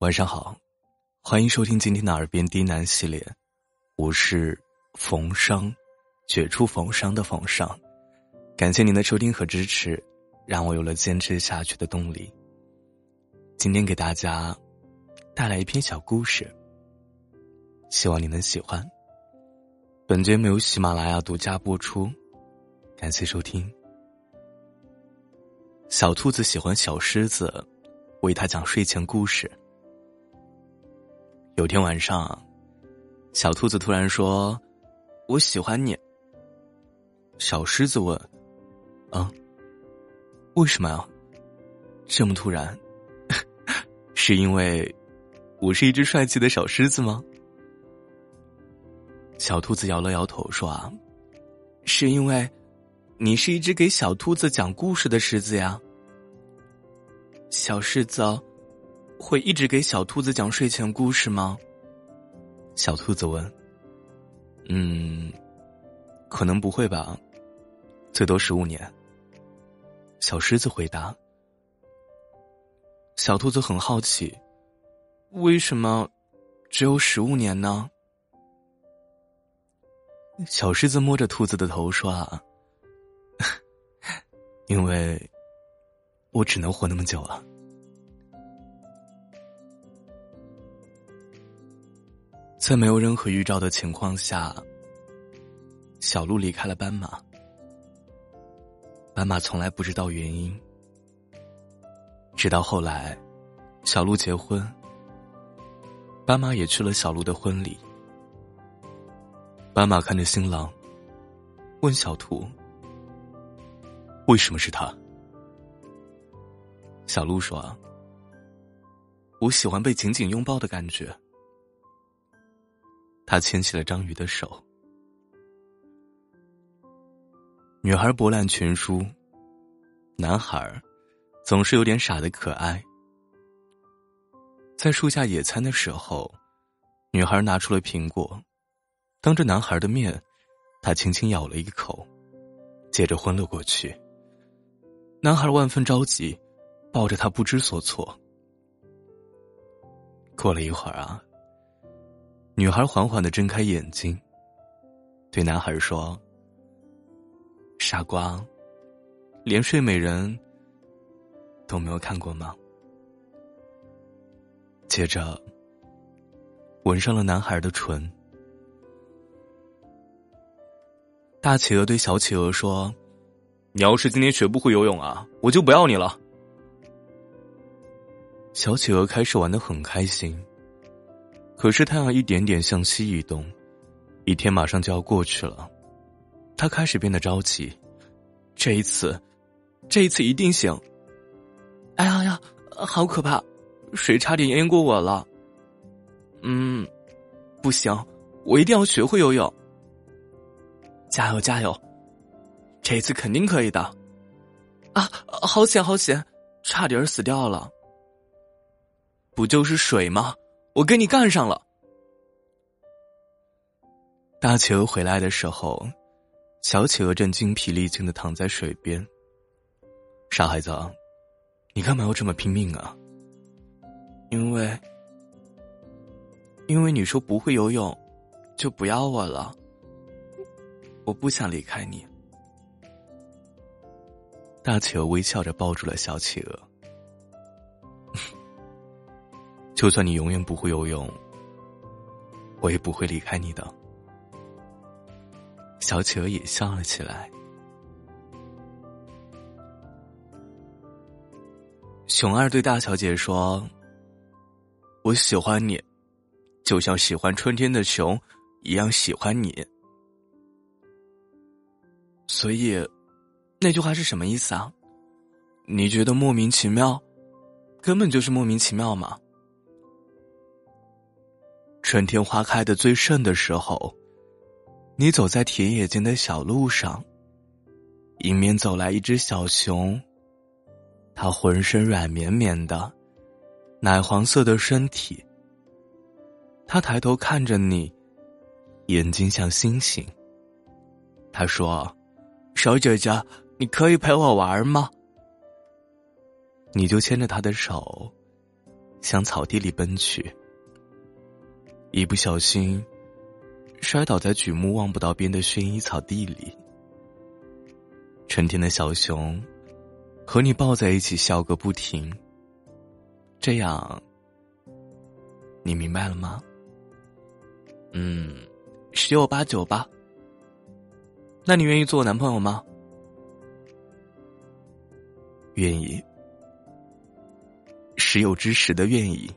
晚上好，欢迎收听今天的耳边低喃系列，我是冯商，绝处逢生的冯商，感谢您的收听和支持，让我有了坚持下去的动力。今天给大家带来一篇小故事，希望你能喜欢。本节目由喜马拉雅独家播出，感谢收听。小兔子喜欢小狮子为他讲睡前故事。有天晚上，小兔子突然说：“我喜欢你。”小狮子问：“啊，为什么呀？这么突然？是因为我是一只帅气的小狮子吗？”小兔子摇了摇头说：“啊，是因为你是一只给小兔子讲故事的狮子呀。小狮子。”会一直给小兔子讲睡前故事吗？小兔子问。嗯，可能不会吧，最多十五年。小狮子回答。小兔子很好奇，为什么只有十五年呢？小狮子摸着兔子的头说：“啊，因为我只能活那么久啊。”在没有任何预兆的情况下，小鹿离开了斑马。斑马从来不知道原因，直到后来，小鹿结婚，斑马也去了小鹿的婚礼。斑马看着新郎，问小兔：“为什么是他？”小鹿说：“我喜欢被紧紧拥抱的感觉。”他牵起了章鱼的手。女孩博览群书，男孩总是有点傻的可爱。在树下野餐的时候，女孩拿出了苹果，当着男孩的面，他轻轻咬了一口，接着昏了过去。男孩万分着急，抱着她不知所措。过了一会儿啊。女孩缓缓的睁开眼睛，对男孩说：“傻瓜，连睡美人都没有看过吗？”接着，吻上了男孩的唇。大企鹅对小企鹅说：“你要是今天学不会游泳啊，我就不要你了。”小企鹅开始玩的很开心。可是太阳一点点向西移动，一天马上就要过去了，他开始变得着急。这一次，这一次一定行！哎呀呀，好可怕！水差点淹过我了。嗯，不行，我一定要学会游泳。加油加油！这一次肯定可以的。啊，好险好险，差点死掉了。不就是水吗？我跟你干上了！大企鹅回来的时候，小企鹅正精疲力尽的躺在水边。傻孩子，你干嘛要这么拼命啊？因为，因为你说不会游泳，就不要我了。我不想离开你。大企鹅微笑着抱住了小企鹅。就算你永远不会游泳，我也不会离开你的。小企鹅也笑了起来。熊二对大小姐说：“我喜欢你，就像喜欢春天的熊一样喜欢你。”所以，那句话是什么意思啊？你觉得莫名其妙？根本就是莫名其妙嘛！春天花开的最盛的时候，你走在田野间的小路上，迎面走来一只小熊。它浑身软绵绵的，奶黄色的身体。它抬头看着你，眼睛像星星。他说：“小姐姐，你可以陪我玩吗？”你就牵着他的手，向草地里奔去，一不小心摔倒在举目望不到边的薰衣草地里。春天的小熊和你抱在一起笑个不停，这样你明白了吗？嗯，十有八九吧。那你愿意做我男朋友吗？愿意，十有之十的愿意。